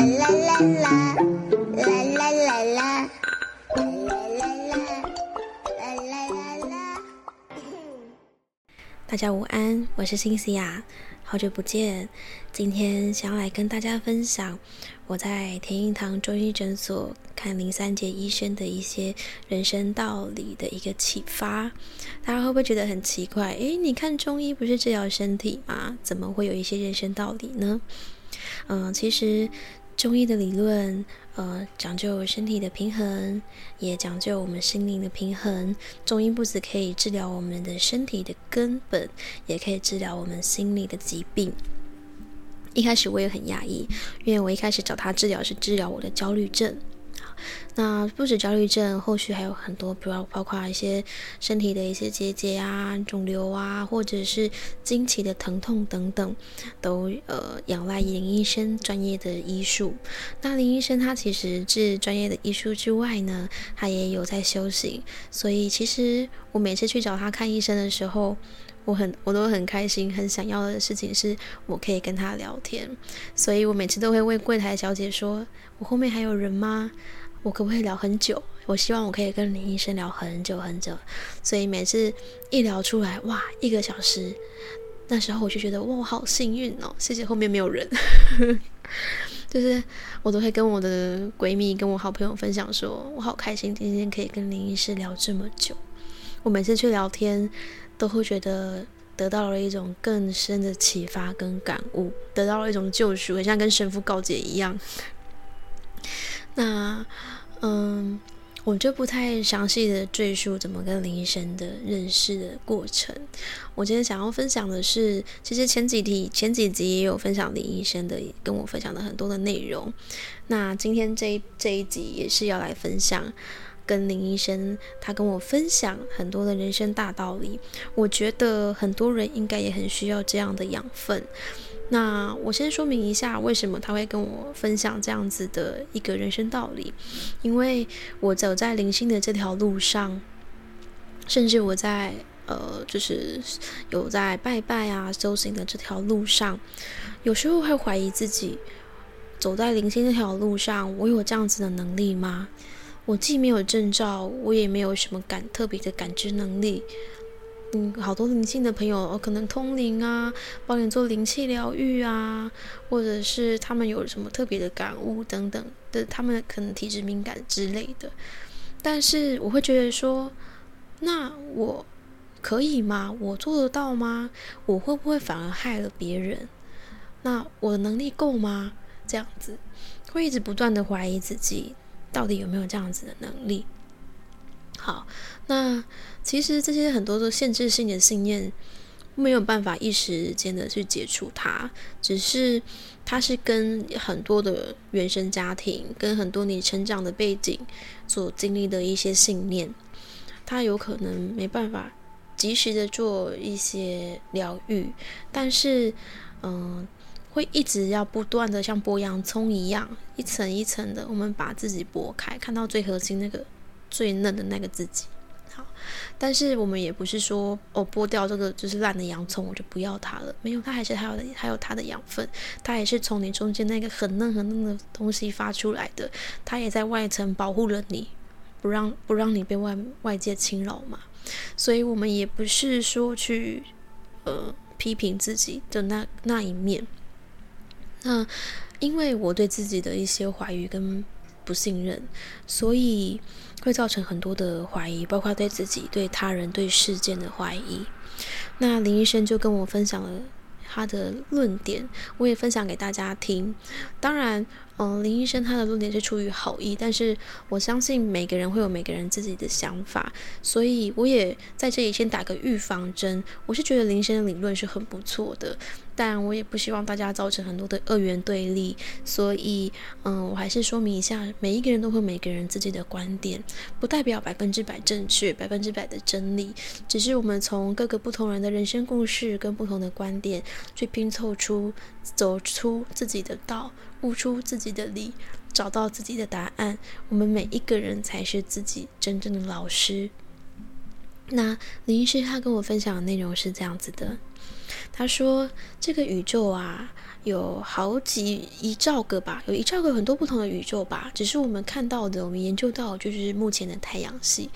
啦啦啦啦，啦啦啦啦，啦啦啦啦，啦啦啦。大家午安，我是辛西亚，好久不见。今天想要来跟大家分享我在田英堂中医诊所看林三杰医生的一些人生道理的一个启发。大家会不会觉得很奇怪？诶，你看中医不是治疗身体吗？怎么会有一些人生道理呢？嗯，其实中医的理论，呃，讲究身体的平衡，也讲究我们心灵的平衡。中医不止可以治疗我们的身体的根本，也可以治疗我们心理的疾病。一开始我也很压抑，因为我一开始找他治疗是治疗我的焦虑症。那不止焦虑症，后续还有很多，比如包括一些身体的一些结节啊、肿瘤啊，或者是经期的疼痛等等，都呃仰赖林医生专业的医术。那林医生他其实是专业的医术之外呢，他也有在修行，所以其实我每次去找他看医生的时候，我很我都很开心，很想要的事情是我可以跟他聊天，所以我每次都会问柜台小姐说：“我后面还有人吗？”我可不可以聊很久？我希望我可以跟林医生聊很久很久，所以每次一聊出来，哇，一个小时，那时候我就觉得哇，好幸运哦！谢谢后面没有人，就是我都会跟我的闺蜜、跟我好朋友分享，说我好开心今天可以跟林医师聊这么久。我每次去聊天，都会觉得得到了一种更深的启发跟感悟，得到了一种救赎，很像跟神父告解一样。那，嗯，我就不太详细的赘述怎么跟林医生的认识的过程。我今天想要分享的是，其实前几题、前几集也有分享林医生的，跟我分享的很多的内容。那今天这一这一集也是要来分享跟林医生他跟我分享很多的人生大道理。我觉得很多人应该也很需要这样的养分。那我先说明一下，为什么他会跟我分享这样子的一个人生道理？因为我走在灵性的这条路上，甚至我在呃，就是有在拜拜啊、修行的这条路上，有时候会怀疑自己，走在灵性这条路上，我有这样子的能力吗？我既没有证照，我也没有什么感特别的感知能力。嗯，好多灵性的朋友可能通灵啊，帮你做灵气疗愈啊，或者是他们有什么特别的感悟等等的，他们可能体质敏感之类的。但是我会觉得说，那我可以吗？我做得到吗？我会不会反而害了别人？那我的能力够吗？这样子会一直不断的怀疑自己，到底有没有这样子的能力？好，那其实这些很多的限制性的信念没有办法一时间的去解除它，只是它是跟很多的原生家庭、跟很多你成长的背景所经历的一些信念，它有可能没办法及时的做一些疗愈，但是嗯，会一直要不断的像剥洋葱一样，一层一层的，我们把自己剥开，看到最核心那个。最嫩的那个自己，好，但是我们也不是说哦，剥掉这个就是烂的洋葱，我就不要它了。没有，它还是还有还有它的养分，它也是从你中间那个很嫩很嫩的东西发出来的，它也在外层保护了你，不让不让你被外外界侵扰嘛。所以我们也不是说去呃批评自己的那那一面。那因为我对自己的一些怀疑跟不信任，所以。会造成很多的怀疑，包括对自己、对他人、对事件的怀疑。那林医生就跟我分享了他的论点，我也分享给大家听。当然。嗯，林医生他的论点是出于好意，但是我相信每个人会有每个人自己的想法，所以我也在这里先打个预防针。我是觉得林医生的理论是很不错的，但我也不希望大家造成很多的二元对立，所以嗯，我还是说明一下，每一个人都会每个人自己的观点，不代表百分之百正确、百分之百的真理，只是我们从各个不同人的人生故事跟不同的观点去拼凑出、走出自己的道。悟出自己的理，找到自己的答案。我们每一个人才是自己真正的老师。那林医师他跟我分享的内容是这样子的：他说这个宇宙啊。有好几一兆个吧，有一兆个很多不同的宇宙吧，只是我们看到的，我们研究到就是目前的太阳系，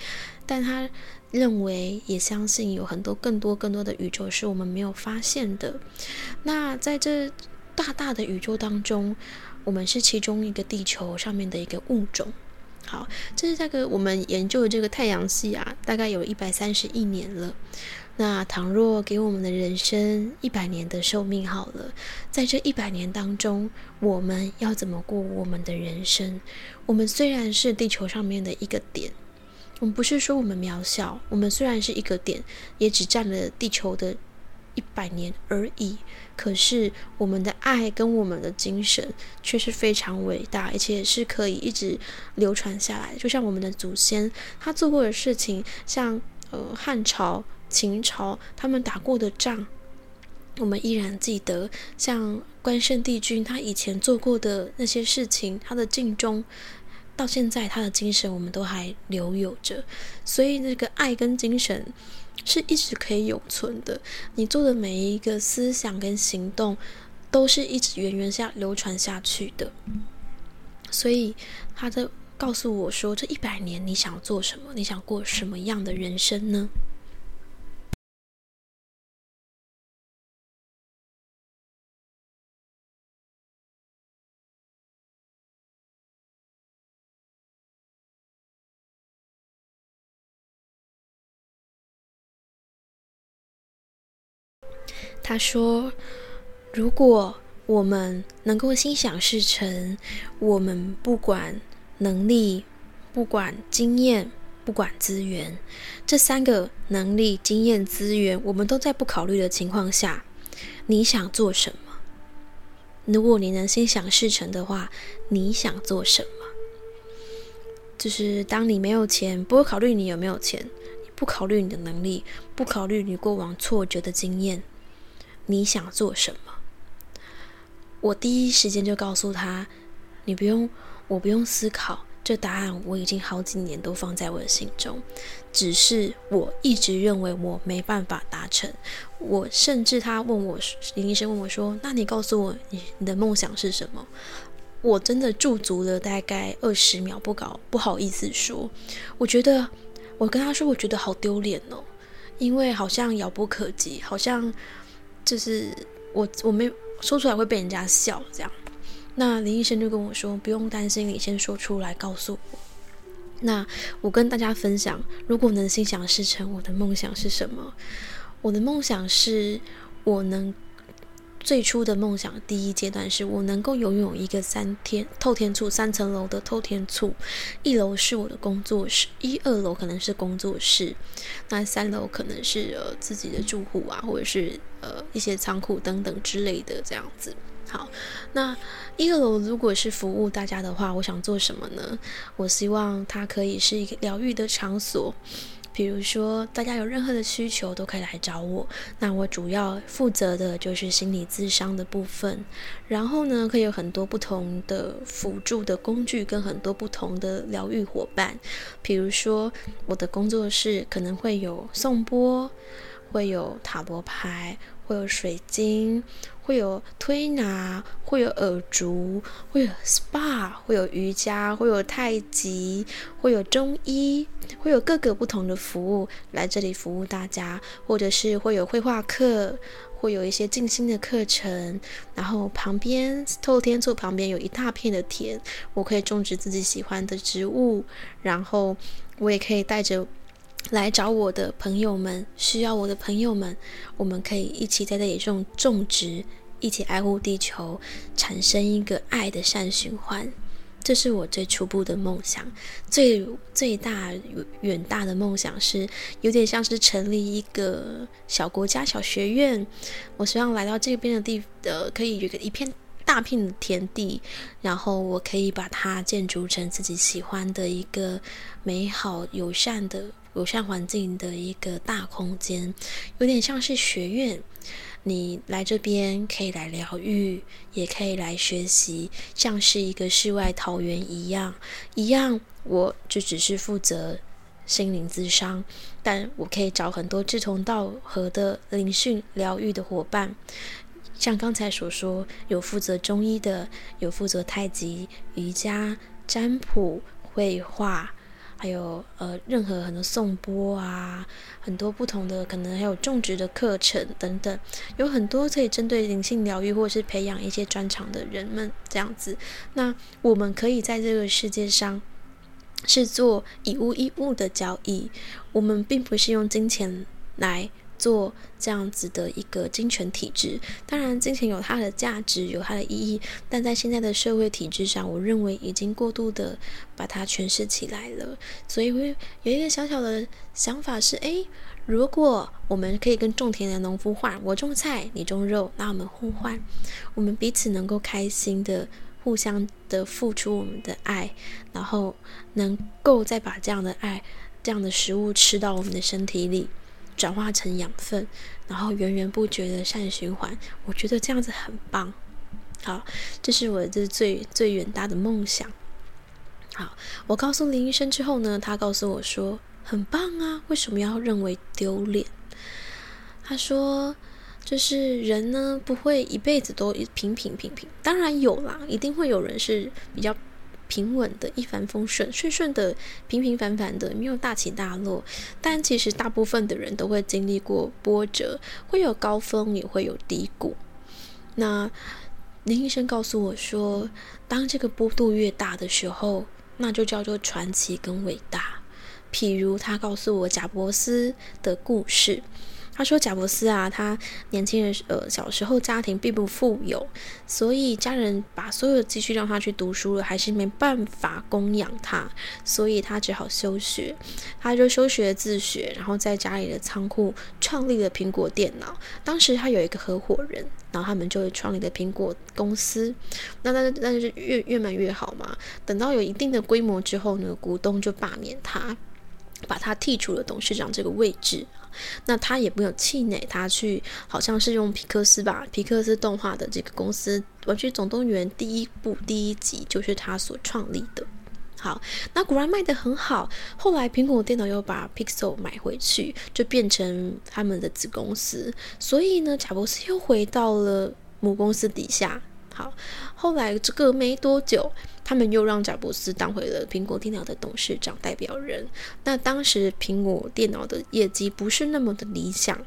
但他认为也相信有很多更多更多的宇宙是我们没有发现的。那在这大大的宇宙当中，我们是其中一个地球上面的一个物种。好，这是这个我们研究的这个太阳系啊，大概有一百三十亿年了。那倘若给我们的人生一百年的寿命好了，在这一百年当中，我们要怎么过我们的人生？我们虽然是地球上面的一个点，我们不是说我们渺小，我们虽然是一个点，也只占了地球的一百年而已。可是我们的爱跟我们的精神却是非常伟大，而且是可以一直流传下来。就像我们的祖先他做过的事情，像呃汉朝。秦朝他们打过的仗，我们依然记得。像关圣帝君他以前做过的那些事情，他的尽忠，到现在他的精神我们都还留有着。所以那个爱跟精神是一直可以永存的。你做的每一个思想跟行动，都是一直源源下流传下去的。所以他在告诉我说：这一百年你想做什么？你想过什么样的人生呢？他说：“如果我们能够心想事成，我们不管能力，不管经验，不管资源，这三个能力、经验、资源，我们都在不考虑的情况下，你想做什么？如果你能心想事成的话，你想做什么？就是当你没有钱，不会考虑你有没有钱，不考虑你的能力，不考虑你过往挫折的经验。”你想做什么？我第一时间就告诉他：“你不用，我不用思考，这答案我已经好几年都放在我的心中。只是我一直认为我没办法达成。我甚至他问我，林医生问我说：‘那你告诉我，你你的梦想是什么？’我真的驻足了大概二十秒，不搞不好意思说。我觉得我跟他说，我觉得好丢脸哦，因为好像遥不可及，好像。”就是我我没说出来会被人家笑这样，那林医生就跟我说不用担心，你先说出来告诉我。那我跟大家分享，如果能心想事成，我的梦想是什么？我的梦想是我能。最初的梦想，第一阶段是我能够拥有一个三天透天厝三层楼的透天厝，一楼是我的工作室，一二楼可能是工作室，那三楼可能是呃自己的住户啊，或者是呃一些仓库等等之类的这样子。好，那一个楼如果是服务大家的话，我想做什么呢？我希望它可以是一个疗愈的场所。比如说，大家有任何的需求都可以来找我。那我主要负责的就是心理咨商的部分。然后呢，可以有很多不同的辅助的工具，跟很多不同的疗愈伙伴。比如说，我的工作室可能会有颂钵，会有塔罗牌，会有水晶。会有推拿，会有耳烛，会有 SPA，会有瑜伽，会有太极，会有中医，会有各个不同的服务来这里服务大家，或者是会有绘画课，会有一些静心的课程，然后旁边透天厝旁边有一大片的田，我可以种植自己喜欢的植物，然后我也可以带着。来找我的朋友们，需要我的朋友们，我们可以一起在这里种种植，一起爱护地球，产生一个爱的善循环。这是我最初步的梦想，最最大远大的梦想是有点像是成立一个小国家、小学院。我希望来到这边的地，呃，可以有个一片大片的田地，然后我可以把它建筑成自己喜欢的一个美好友善的。友善环境的一个大空间，有点像是学院。你来这边可以来疗愈，也可以来学习，像是一个世外桃源一样。一样，我就只是负责心灵咨商，但我可以找很多志同道合的灵训疗愈的伙伴。像刚才所说，有负责中医的，有负责太极、瑜伽、占卜、绘画，还有呃任何很多颂钵啊，很多不同的可能还有种植的课程等等，有很多可以针对灵性疗愈或是培养一些专长的人们这样子。那我们可以在这个世界上是做以物易物的交易，我们并不是用金钱来。做这样子的一个金钱体制，当然金钱有它的价值，有它的意义，但在现在的社会体制上，我认为已经过度的把它诠释起来了。所以，我有一个小小的想法是：诶，如果我们可以跟种田的农夫换，我种菜，你种肉，那我们互换，我们彼此能够开心的互相的付出我们的爱，然后能够再把这样的爱、这样的食物吃到我们的身体里。转化成养分，然后源源不绝的善循环，我觉得这样子很棒。好，这是我这最最远大的梦想。好，我告诉林医生之后呢，他告诉我说很棒啊，为什么要认为丢脸？他说，就是人呢不会一辈子都平平平平，当然有啦，一定会有人是比较。平稳的一帆风顺，顺顺的，平平凡凡的，没有大起大落。但其实大部分的人都会经历过波折，会有高峰，也会有低谷。那林医生告诉我说，当这个波度越大的时候，那就叫做传奇跟伟大。譬如他告诉我贾伯斯的故事。他说：“贾伯斯啊，他年轻人呃小时候家庭并不富有，所以家人把所有的积蓄让他去读书了，还是没办法供养他，所以他只好休学。他就休学自学，然后在家里的仓库创立了苹果电脑。当时他有一个合伙人，然后他们就创立了苹果公司。那那那就是越越卖越好嘛。等到有一定的规模之后呢，股东就罢免他。”把他剔除了董事长这个位置，那他也没有气馁，他去好像是用皮克斯吧，皮克斯动画的这个公司《玩具总动员》第一部第一集就是他所创立的。好，那果然卖得很好。后来苹果电脑又把 Pixel 买回去，就变成他们的子公司。所以呢，贾博士又回到了母公司底下。好，后来这个没多久。他们又让贾伯斯当回了苹果电脑的董事长代表人。那当时苹果电脑的业绩不是那么的理想，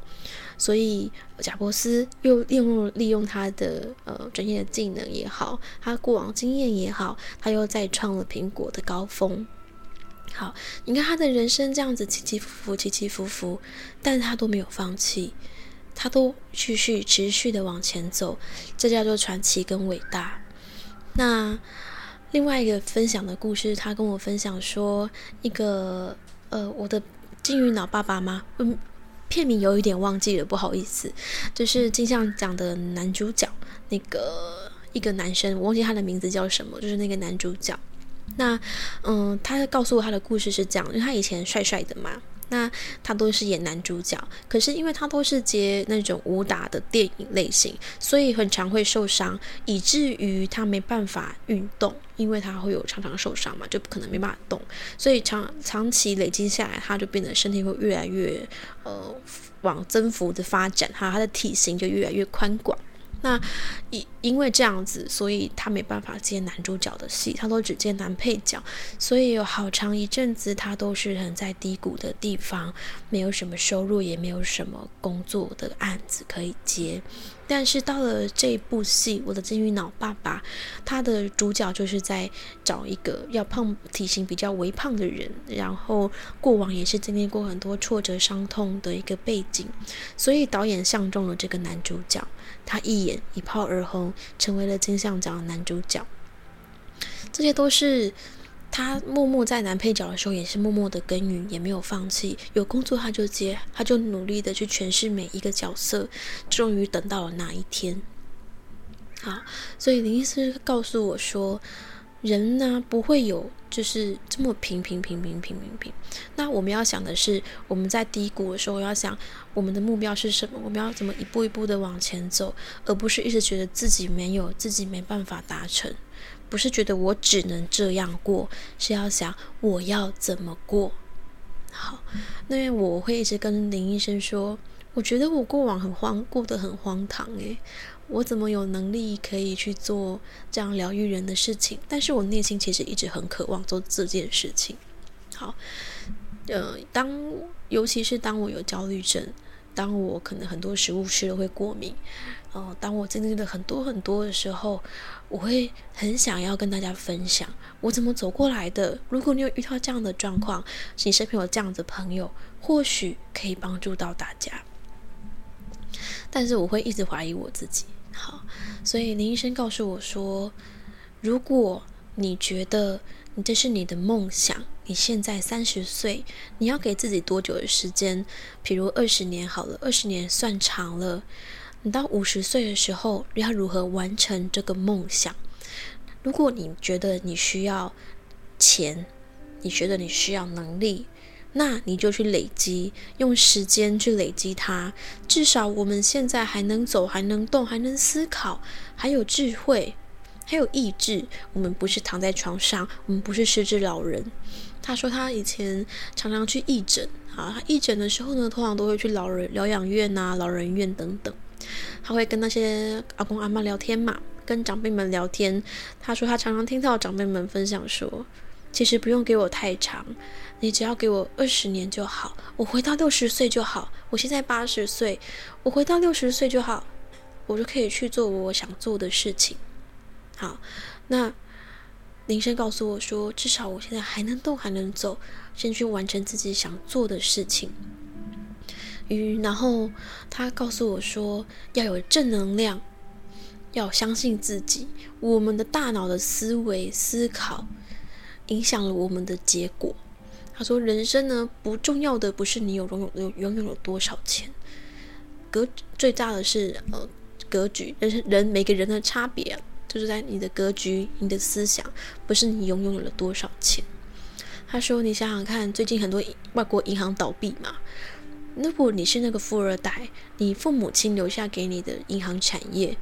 所以贾伯斯又利用利用他的呃专业的技能也好，他过往经验也好，他又再创了苹果的高峰。好，你看他的人生这样子起起伏伏，起起伏伏，但是他都没有放弃，他都继续持续的往前走，这叫做传奇跟伟大。那。另外一个分享的故事，他跟我分享说，一个呃，我的金鱼脑爸爸吗？嗯，片名有一点忘记了，不好意思。就是金像奖的男主角，那个一个男生，我忘记他的名字叫什么，就是那个男主角。那嗯，他告诉我他的故事是这样，因为他以前帅帅的嘛。那他都是演男主角，可是因为他都是接那种武打的电影类型，所以很常会受伤，以至于他没办法运动，因为他会有常常受伤嘛，就不可能没办法动，所以长长期累积下来，他就变得身体会越来越呃往增幅的发展，哈，他的体型就越来越宽广。那因因为这样子，所以他没办法接男主角的戏，他都只接男配角，所以有好长一阵子，他都是很在低谷的地方，没有什么收入，也没有什么工作的案子可以接。但是到了这部戏，我的金鱼脑爸爸，他的主角就是在找一个要胖、体型比较微胖的人，然后过往也是经历过很多挫折、伤痛的一个背景，所以导演相中了这个男主角，他一眼一炮而红，成为了金像奖的男主角。这些都是。他默默在男配角的时候，也是默默的耕耘，也没有放弃。有工作他就接，他就努力的去诠释每一个角色，终于等到了那一天。好，所以林医师告诉我说，人呢不会有就是这么平平平平平平平。那我们要想的是，我们在低谷的时候要想我们的目标是什么，我们要怎么一步一步的往前走，而不是一直觉得自己没有，自己没办法达成。不是觉得我只能这样过，是要想我要怎么过。好，那因为我会一直跟林医生说，我觉得我过往很荒，过得很荒唐诶，我怎么有能力可以去做这样疗愈人的事情？但是我内心其实一直很渴望做这件事情。好，呃，当尤其是当我有焦虑症，当我可能很多食物吃了会过敏，哦，当我经历了很多很多的时候，我会很想要跟大家分享我怎么走过来的。如果你有遇到这样的状况，你身边有这样的朋友，或许可以帮助到大家。但是我会一直怀疑我自己。好，所以林医生告诉我说，如果你觉得你这是你的梦想，你现在三十岁，你要给自己多久的时间？比如二十年好了，二十年算长了。你到五十岁的时候，你要如何完成这个梦想？如果你觉得你需要钱，你觉得你需要能力。那你就去累积，用时间去累积它。至少我们现在还能走，还能动，还能思考，还有智慧，还有意志。我们不是躺在床上，我们不是失智老人。他说他以前常常去义诊啊，他义诊的时候呢，通常都会去老人疗养院啊、老人院等等。他会跟那些阿公阿妈聊天嘛，跟长辈们聊天。他说他常常听到长辈们分享说。其实不用给我太长，你只要给我二十年就好。我回到六十岁就好。我现在八十岁，我回到六十岁就好，我就可以去做我想做的事情。好，那林生告诉我说，至少我现在还能动，还能走，先去完成自己想做的事情。嗯然后他告诉我说，要有正能量，要相信自己。我们的大脑的思维思考。影响了我们的结果。他说：“人生呢，不重要的不是你有拥有拥有了多少钱，格最大的是呃格局。人人每个人的差别，就是在你的格局、你的思想，不是你拥有了多少钱。”他说：“你想想看，最近很多外国银行倒闭嘛，如果你是那个富二代，你父母亲留下给你的银行产业，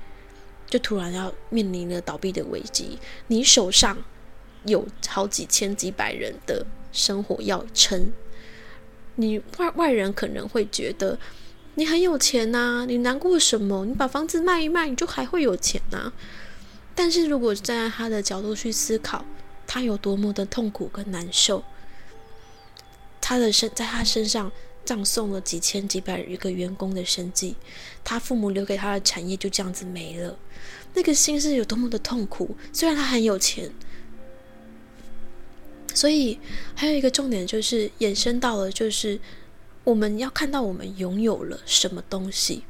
就突然要面临了倒闭的危机，你手上。”有好几千几百人的生活要撑，你外外人可能会觉得你很有钱呐，你难过什么？你把房子卖一卖，你就还会有钱呐。但是如果站在他的角度去思考，他有多么的痛苦跟难受，他的身在他身上葬送了几千几百一个员工的生计，他父母留给他的产业就这样子没了，那个心是有多么的痛苦。虽然他很有钱。所以还有一个重点就是衍生到了，就是我们要看到我们拥有了什么东西。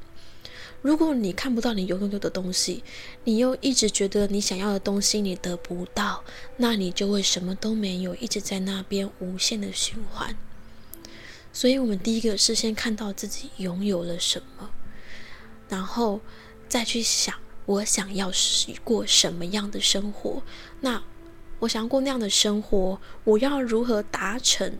如果你看不到你拥有的东西，你又一直觉得你想要的东西你得不到，那你就会什么都没有，一直在那边无限的循环。所以，我们第一个是先看到自己拥有了什么，然后再去想我想要过什么样的生活。那我想要过那样的生活，我要如何达成？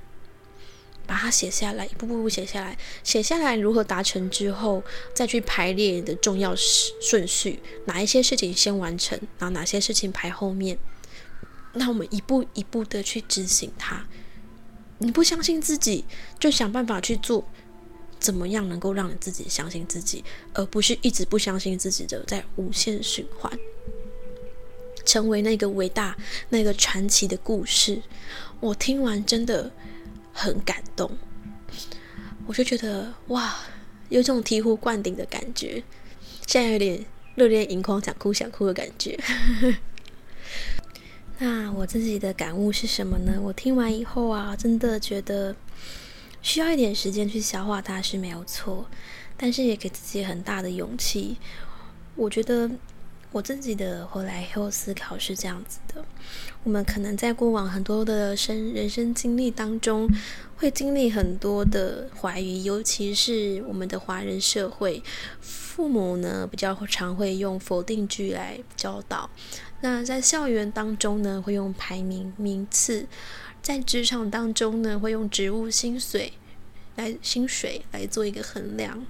把它写下来，一步步写下来。写下来如何达成之后，再去排列你的重要顺序，哪一些事情先完成，然后哪些事情排后面。那我们一步一步的去执行它。你不相信自己，就想办法去做，怎么样能够让你自己相信自己，而不是一直不相信自己的，在无限循环。成为那个伟大、那个传奇的故事，我听完真的很感动。我就觉得哇，有种醍醐灌顶的感觉，现在有点热泪盈眶、想哭想哭的感觉。那我自己的感悟是什么呢？我听完以后啊，真的觉得需要一点时间去消化它是没有错，但是也给自己很大的勇气。我觉得。我自己的后来后思考是这样子的：我们可能在过往很多的生人生经历当中，会经历很多的怀疑，尤其是我们的华人社会，父母呢比较常会用否定句来教导。那在校园当中呢，会用排名名次；在职场当中呢，会用职务薪水来薪水来做一个衡量。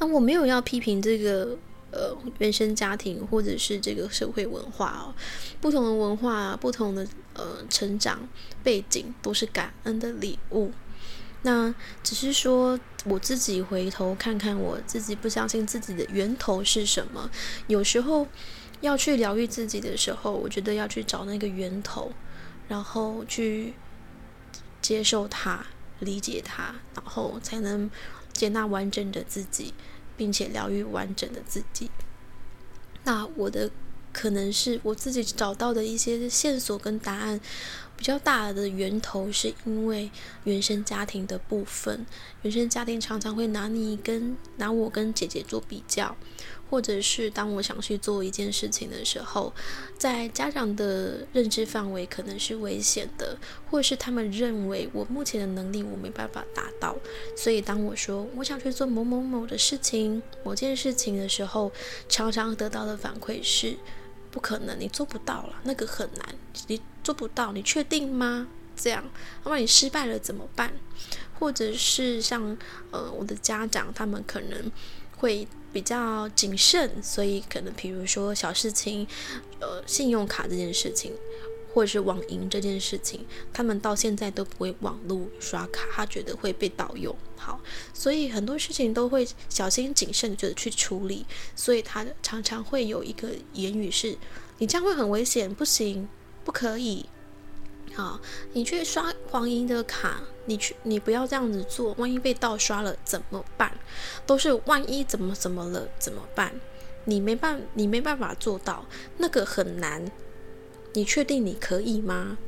那我没有要批评这个。呃原生家庭或者是这个社会文化哦，不同的文化、不同的呃成长背景都是感恩的礼物。那只是说我自己回头看看我自己不相信自己的源头是什么。有时候要去疗愈自己的时候，我觉得要去找那个源头，然后去接受它、理解它，然后才能接纳完整的自己，并且疗愈完整的自己。那我的可能是我自己找到的一些线索跟答案。比较大的源头是因为原生家庭的部分，原生家庭常常会拿你跟拿我跟姐姐做比较，或者是当我想去做一件事情的时候，在家长的认知范围可能是危险的，或者是他们认为我目前的能力我没办法达到，所以当我说我想去做某某某的事情、某件事情的时候，常常得到的反馈是。不可能，你做不到了，那个很难，你做不到，你确定吗？这样，那么你失败了怎么办？或者是像呃，我的家长，他们可能会比较谨慎，所以可能比如说小事情，呃，信用卡这件事情。或者是网银这件事情，他们到现在都不会网络刷卡，他觉得会被盗用。好，所以很多事情都会小心谨慎的去处理，所以他常常会有一个言语是：“你这样会很危险，不行，不可以。”好，你去刷黄银的卡，你去，你不要这样子做，万一被盗刷了怎么办？都是万一怎么怎么了怎么办？你没办，你没办法做到，那个很难。你确定你可以吗？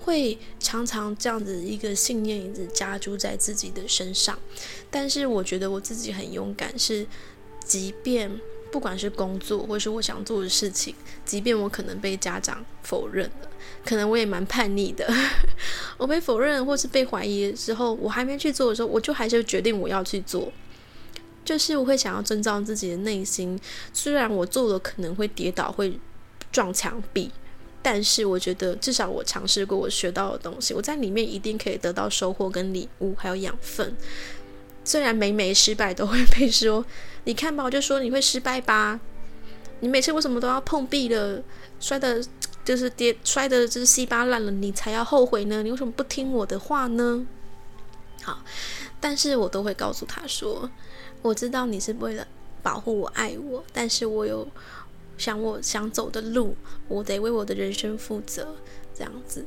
会常常这样子一个信念一直加注在自己的身上，但是我觉得我自己很勇敢，是即便不管是工作或是我想做的事情，即便我可能被家长否认了，可能我也蛮叛逆的，我被否认或是被怀疑的时候，我还没去做的时候，我就还是决定我要去做，就是我会想要遵照自己的内心，虽然我做了可能会跌倒，会撞墙壁。但是我觉得，至少我尝试过，我学到的东西，我在里面一定可以得到收获跟礼物，还有养分。虽然每每失败都会被说，你看吧，我就说你会失败吧。你每次为什么都要碰壁了，摔的，就是跌，摔的就是稀巴烂了，你才要后悔呢？你为什么不听我的话呢？好，但是我都会告诉他说，我知道你是为了保护我、爱我，但是我有。想我想走的路，我得为我的人生负责，这样子，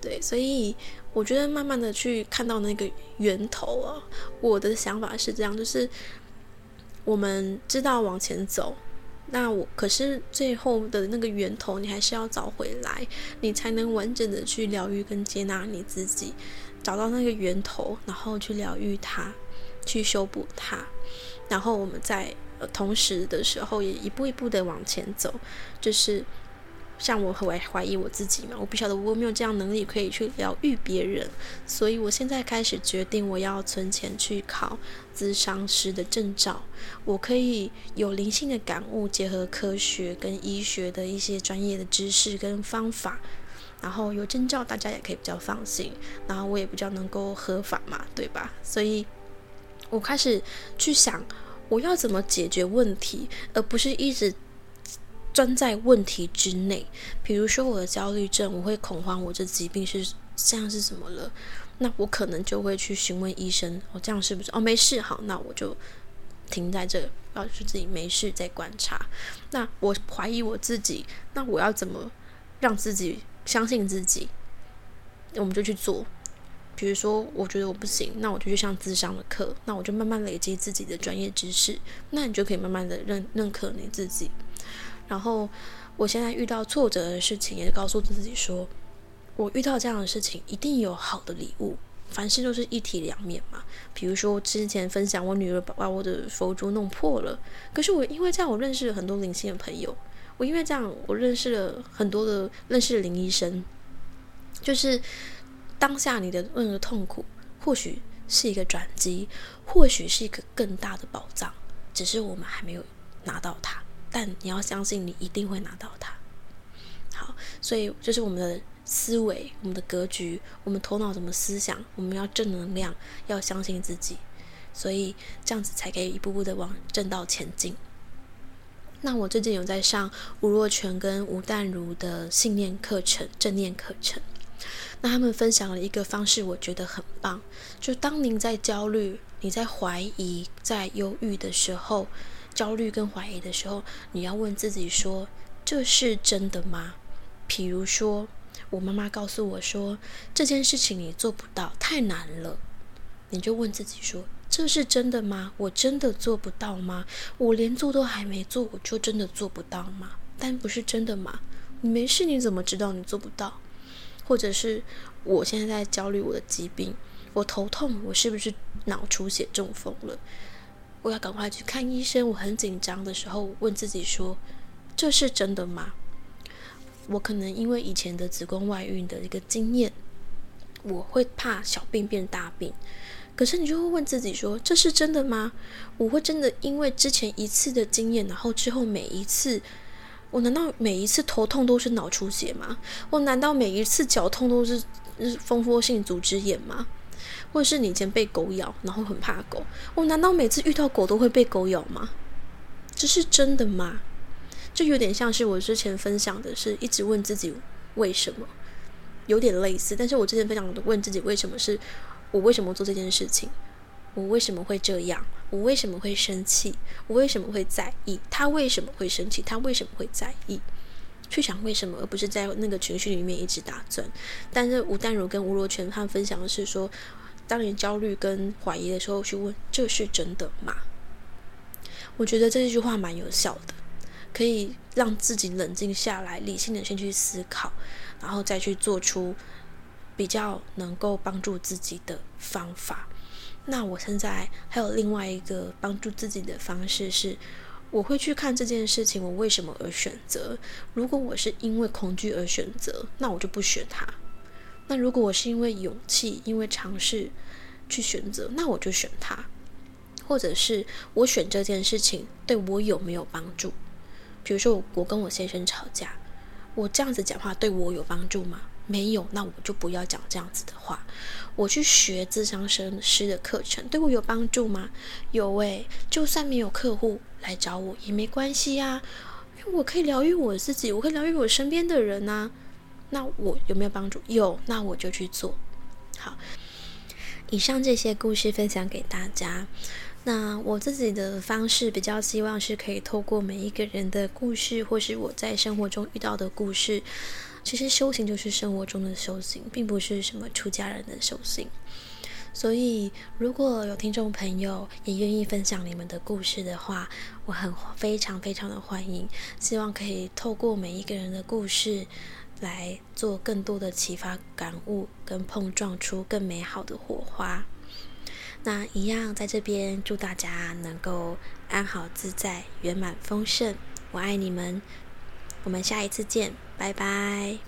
对，所以我觉得慢慢的去看到那个源头啊，我的想法是这样，就是我们知道往前走，那我可是最后的那个源头，你还是要找回来，你才能完整的去疗愈跟接纳你自己，找到那个源头，然后去疗愈它，去修补它，然后我们再。同时的时候，也一步一步的往前走，就是像我怀怀疑我自己嘛，我不晓得我没有这样能力可以去疗愈别人，所以我现在开始决定我要存钱去考咨商师的证照，我可以有灵性的感悟，结合科学跟医学的一些专业的知识跟方法，然后有证照，大家也可以比较放心，然后我也比较能够合法嘛，对吧？所以我开始去想。我要怎么解决问题，而不是一直钻在问题之内？比如说我的焦虑症，我会恐慌，我这疾病是现在是什么了？那我可能就会去询问医生，哦，这样是不是？哦，没事，好，那我就停在这，告诉自己没事再观察。那我怀疑我自己，那我要怎么让自己相信自己？我们就去做。比如说，我觉得我不行，那我就去上智商的课，那我就慢慢累积自己的专业知识，那你就可以慢慢的认认可你自己。然后，我现在遇到挫折的事情，也告诉自己说，我遇到这样的事情，一定有好的礼物。凡事都是一体两面嘛。比如说，之前分享我女儿把我的佛珠弄破了，可是我因为这样，我认识了很多灵性的朋友，我因为这样，我认识了很多的认识林医生，就是。当下你的任何痛苦，或许是一个转机，或许是一个更大的宝藏，只是我们还没有拿到它。但你要相信，你一定会拿到它。好，所以就是我们的思维、我们的格局、我们头脑怎么思想，我们要正能量，要相信自己，所以这样子才可以一步步的往正道前进。那我最近有在上吴若权跟吴淡如的信念课程、正念课程。那他们分享了一个方式，我觉得很棒。就当您在焦虑、你在怀疑、在忧郁的时候，焦虑跟怀疑的时候，你要问自己说：这是真的吗？比如说，我妈妈告诉我说这件事情你做不到，太难了。你就问自己说。这是真的吗？我真的做不到吗？我连做都还没做，我就真的做不到吗？但不是真的吗？你没事，你怎么知道你做不到？或者是我现在在焦虑我的疾病，我头痛，我是不是脑出血中风了？我要赶快去看医生。我很紧张的时候，问自己说：这是真的吗？我可能因为以前的子宫外孕的一个经验，我会怕小病变大病。可是你就会问自己说：“这是真的吗？我会真的因为之前一次的经验，然后之后每一次，我难道每一次头痛都是脑出血吗？我难道每一次脚痛都是是蜂窝性组织炎吗？或者是你以前被狗咬，然后很怕狗，我难道每次遇到狗都会被狗咬吗？这是真的吗？就有点像是我之前分享的，是一直问自己为什么，有点类似。但是我之前分享的问自己为什么是。”我为什么做这件事情？我为什么会这样？我为什么会生气？我为什么会在意？他为什么会生气？他为什么会在意？去想为什么，而不是在那个情绪里面一直打转。但是吴淡如跟吴若权他们分享的是说，当你焦虑跟怀疑的时候，去问这是真的吗？我觉得这句话蛮有效的，可以让自己冷静下来，理性的先去思考，然后再去做出。比较能够帮助自己的方法。那我现在还有另外一个帮助自己的方式是，我会去看这件事情我为什么而选择。如果我是因为恐惧而选择，那我就不选它。那如果我是因为勇气、因为尝试去选择，那我就选它。或者是我选这件事情对我有没有帮助？比如说我跟我先生吵架，我这样子讲话对我有帮助吗？没有，那我就不要讲这样子的话。我去学智商生师的课程，对我有帮助吗？有诶，就算没有客户来找我也没关系呀，因为我可以疗愈我自己，我可以疗愈我身边的人呐。那我有没有帮助？有，那我就去做。好，以上这些故事分享给大家。那我自己的方式比较希望是可以透过每一个人的故事，或是我在生活中遇到的故事。其实修行就是生活中的修行，并不是什么出家人的修行。所以，如果有听众朋友也愿意分享你们的故事的话，我很非常非常的欢迎。希望可以透过每一个人的故事，来做更多的启发、感悟，跟碰撞出更美好的火花。那一样在这边祝大家能够安好自在、圆满丰盛。我爱你们。我们下一次见，拜拜。